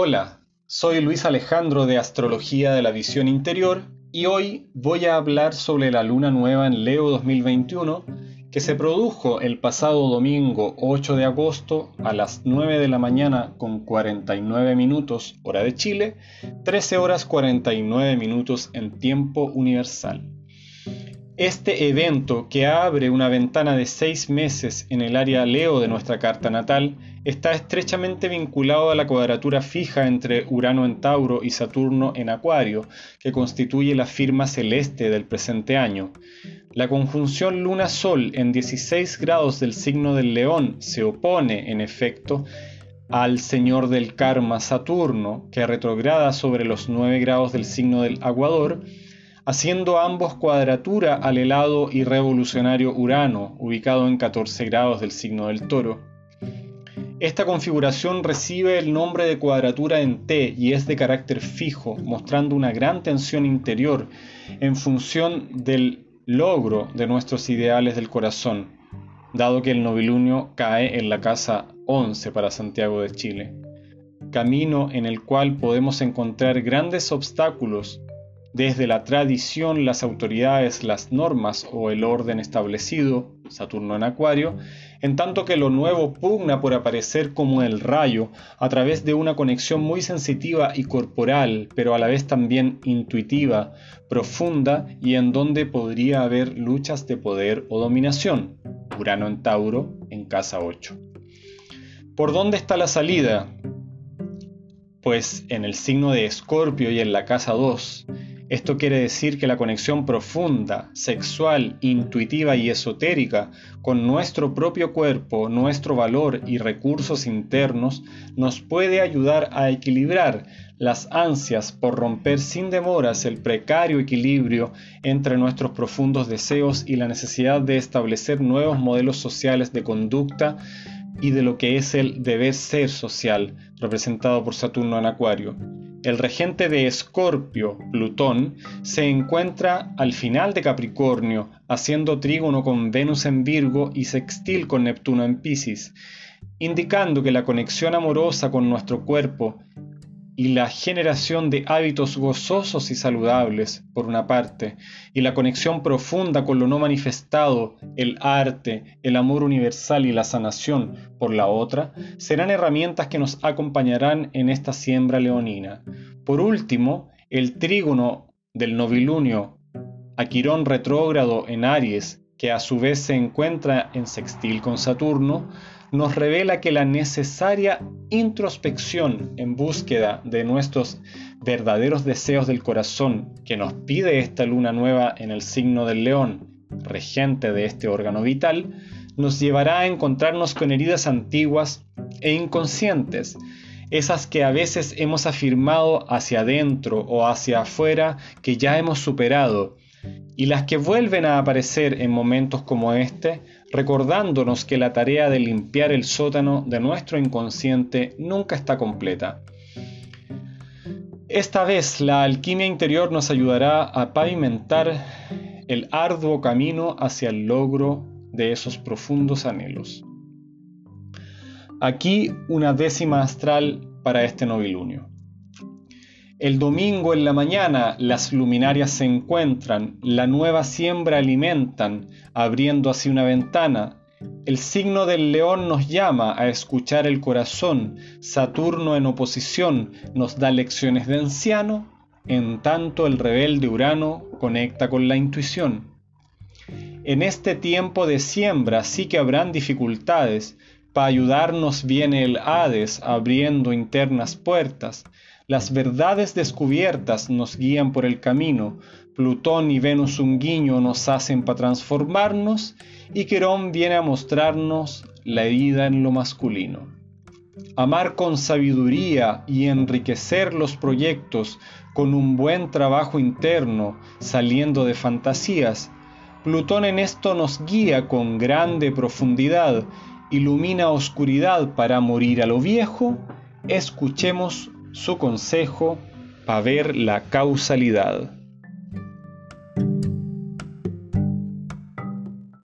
Hola, soy Luis Alejandro de Astrología de la Visión Interior y hoy voy a hablar sobre la luna nueva en Leo 2021 que se produjo el pasado domingo 8 de agosto a las 9 de la mañana con 49 minutos hora de Chile, 13 horas 49 minutos en tiempo universal. Este evento, que abre una ventana de seis meses en el área Leo de nuestra carta natal, está estrechamente vinculado a la cuadratura fija entre Urano en Tauro y Saturno en Acuario, que constituye la firma celeste del presente año. La conjunción Luna-Sol en 16 grados del signo del León se opone, en efecto, al señor del karma Saturno, que retrograda sobre los 9 grados del signo del Aguador, haciendo ambos cuadratura al helado y revolucionario Urano, ubicado en 14 grados del signo del toro. Esta configuración recibe el nombre de cuadratura en T y es de carácter fijo, mostrando una gran tensión interior en función del logro de nuestros ideales del corazón, dado que el novilunio cae en la casa 11 para Santiago de Chile, camino en el cual podemos encontrar grandes obstáculos desde la tradición, las autoridades, las normas o el orden establecido, Saturno en Acuario, en tanto que lo nuevo pugna por aparecer como el rayo a través de una conexión muy sensitiva y corporal, pero a la vez también intuitiva, profunda y en donde podría haber luchas de poder o dominación. Urano en Tauro en casa 8. ¿Por dónde está la salida? Pues en el signo de Escorpio y en la casa 2 esto quiere decir que la conexión profunda, sexual, intuitiva y esotérica con nuestro propio cuerpo, nuestro valor y recursos internos nos puede ayudar a equilibrar las ansias por romper sin demoras el precario equilibrio entre nuestros profundos deseos y la necesidad de establecer nuevos modelos sociales de conducta y de lo que es el deber ser social, representado por Saturno en Acuario. El regente de Escorpio, Plutón, se encuentra al final de Capricornio, haciendo trígono con Venus en Virgo y sextil con Neptuno en Piscis, indicando que la conexión amorosa con nuestro cuerpo y la generación de hábitos gozosos y saludables, por una parte, y la conexión profunda con lo no manifestado, el arte, el amor universal y la sanación, por la otra, serán herramientas que nos acompañarán en esta siembra leonina. Por último, el trígono del novilunio, Aquirón retrógrado en Aries, que a su vez se encuentra en sextil con Saturno, nos revela que la necesaria introspección en búsqueda de nuestros verdaderos deseos del corazón que nos pide esta luna nueva en el signo del león, regente de este órgano vital, nos llevará a encontrarnos con heridas antiguas e inconscientes, esas que a veces hemos afirmado hacia adentro o hacia afuera que ya hemos superado, y las que vuelven a aparecer en momentos como este, recordándonos que la tarea de limpiar el sótano de nuestro inconsciente nunca está completa. Esta vez la alquimia interior nos ayudará a pavimentar el arduo camino hacia el logro de esos profundos anhelos. Aquí una décima astral para este novilunio. El domingo en la mañana las luminarias se encuentran, la nueva siembra alimentan, abriendo así una ventana. El signo del león nos llama a escuchar el corazón, Saturno en oposición nos da lecciones de anciano, en tanto el rebelde Urano conecta con la intuición. En este tiempo de siembra sí que habrán dificultades, para ayudarnos viene el Hades abriendo internas puertas, las verdades descubiertas nos guían por el camino, Plutón y Venus un guiño nos hacen para transformarnos y Querón viene a mostrarnos la herida en lo masculino. Amar con sabiduría y enriquecer los proyectos con un buen trabajo interno, saliendo de fantasías, Plutón en esto nos guía con grande profundidad, ilumina oscuridad para morir a lo viejo, escuchemos su consejo para ver la causalidad.